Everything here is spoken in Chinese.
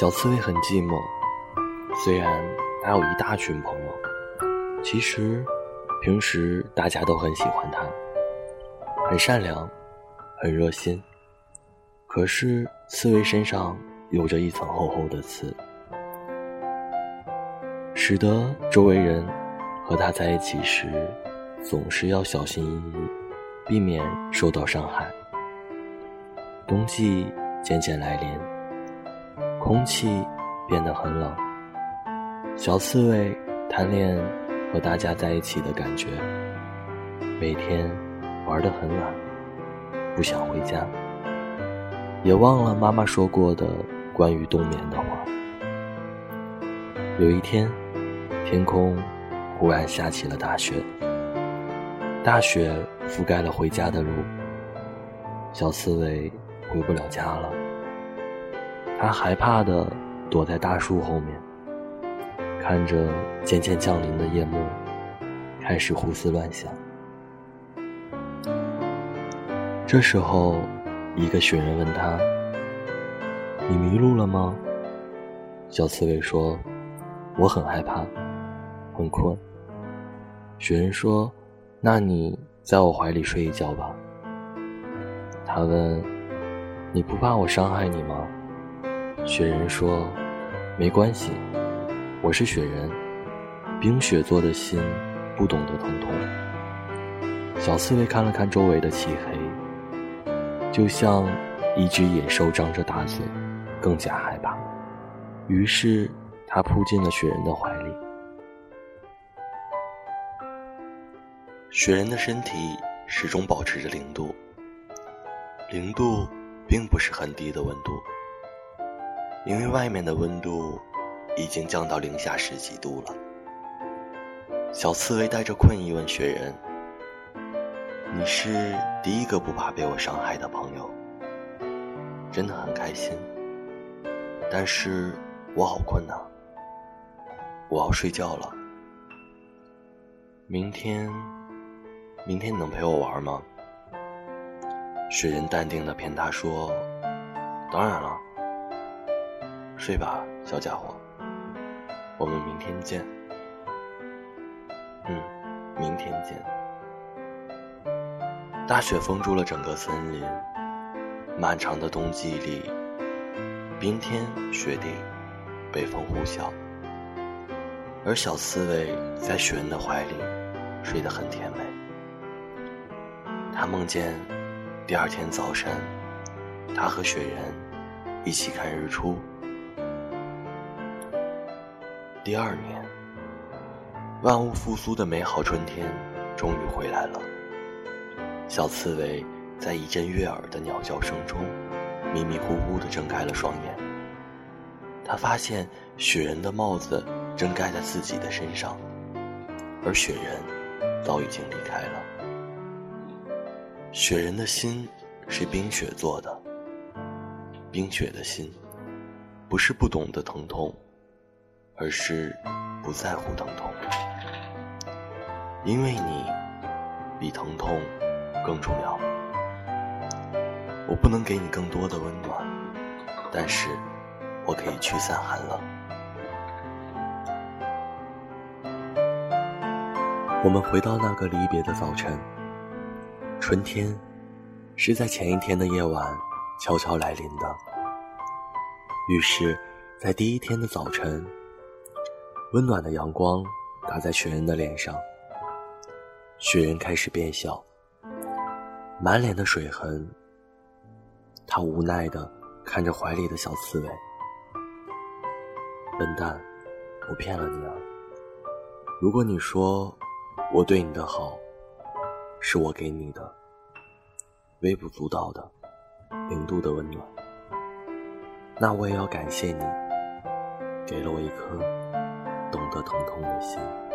小刺猬很寂寞，虽然他有一大群朋友，其实平时大家都很喜欢他，很善良，很热心。可是刺猬身上有着一层厚厚的刺，使得周围人和他在一起时总是要小心翼翼，避免受到伤害。冬季渐渐来临，空气变得很冷。小刺猬贪恋和大家在一起的感觉，每天玩得很晚，不想回家，也忘了妈妈说过的关于冬眠的话。有一天，天空忽然下起了大雪，大雪覆盖了回家的路。小刺猬。回不了家了，他害怕的躲在大树后面，看着渐渐降临的夜幕，开始胡思乱想。这时候，一个雪人问他：“你迷路了吗？”小刺猬说：“我很害怕，很困。”雪人说：“那你在我怀里睡一觉吧。”他问。你不怕我伤害你吗？雪人说：“没关系，我是雪人，冰雪做的心不懂得疼痛。”小刺猬看了看周围的漆黑，就像一只野兽张着大嘴，更加害怕。于是，它扑进了雪人的怀里。雪人的身体始终保持着零度，零度。并不是很低的温度，因为外面的温度已经降到零下十几度了。小刺猬带着困意问雪人：“你是第一个不怕被我伤害的朋友，真的很开心。但是我好困呐，我要睡觉了。明天，明天你能陪我玩吗？”雪人淡定的骗他说：“当然了，睡吧，小家伙，我们明天见。”“嗯，明天见。”大雪封住了整个森林，漫长的冬季里，冰天雪地，北风呼啸，而小刺猬在雪人的怀里睡得很甜美。他梦见。第二天早晨，他和雪人一起看日出。第二年，万物复苏的美好春天终于回来了。小刺猬在一阵悦耳的鸟叫声中，迷迷糊糊地睁开了双眼。他发现雪人的帽子正盖在自己的身上，而雪人早已经离开了。雪人的心是冰雪做的，冰雪的心不是不懂得疼痛，而是不在乎疼痛，因为你比疼痛更重要。我不能给你更多的温暖，但是我可以驱散寒冷。我们回到那个离别的早晨。春天，是在前一天的夜晚悄悄来临的。于是，在第一天的早晨，温暖的阳光打在雪人的脸上，雪人开始变小，满脸的水痕。他无奈的看着怀里的小刺猬，笨蛋，我骗了你啊！如果你说我对你的好。是我给你的微不足道的零度的温暖，那我也要感谢你，给了我一颗疼痛的心。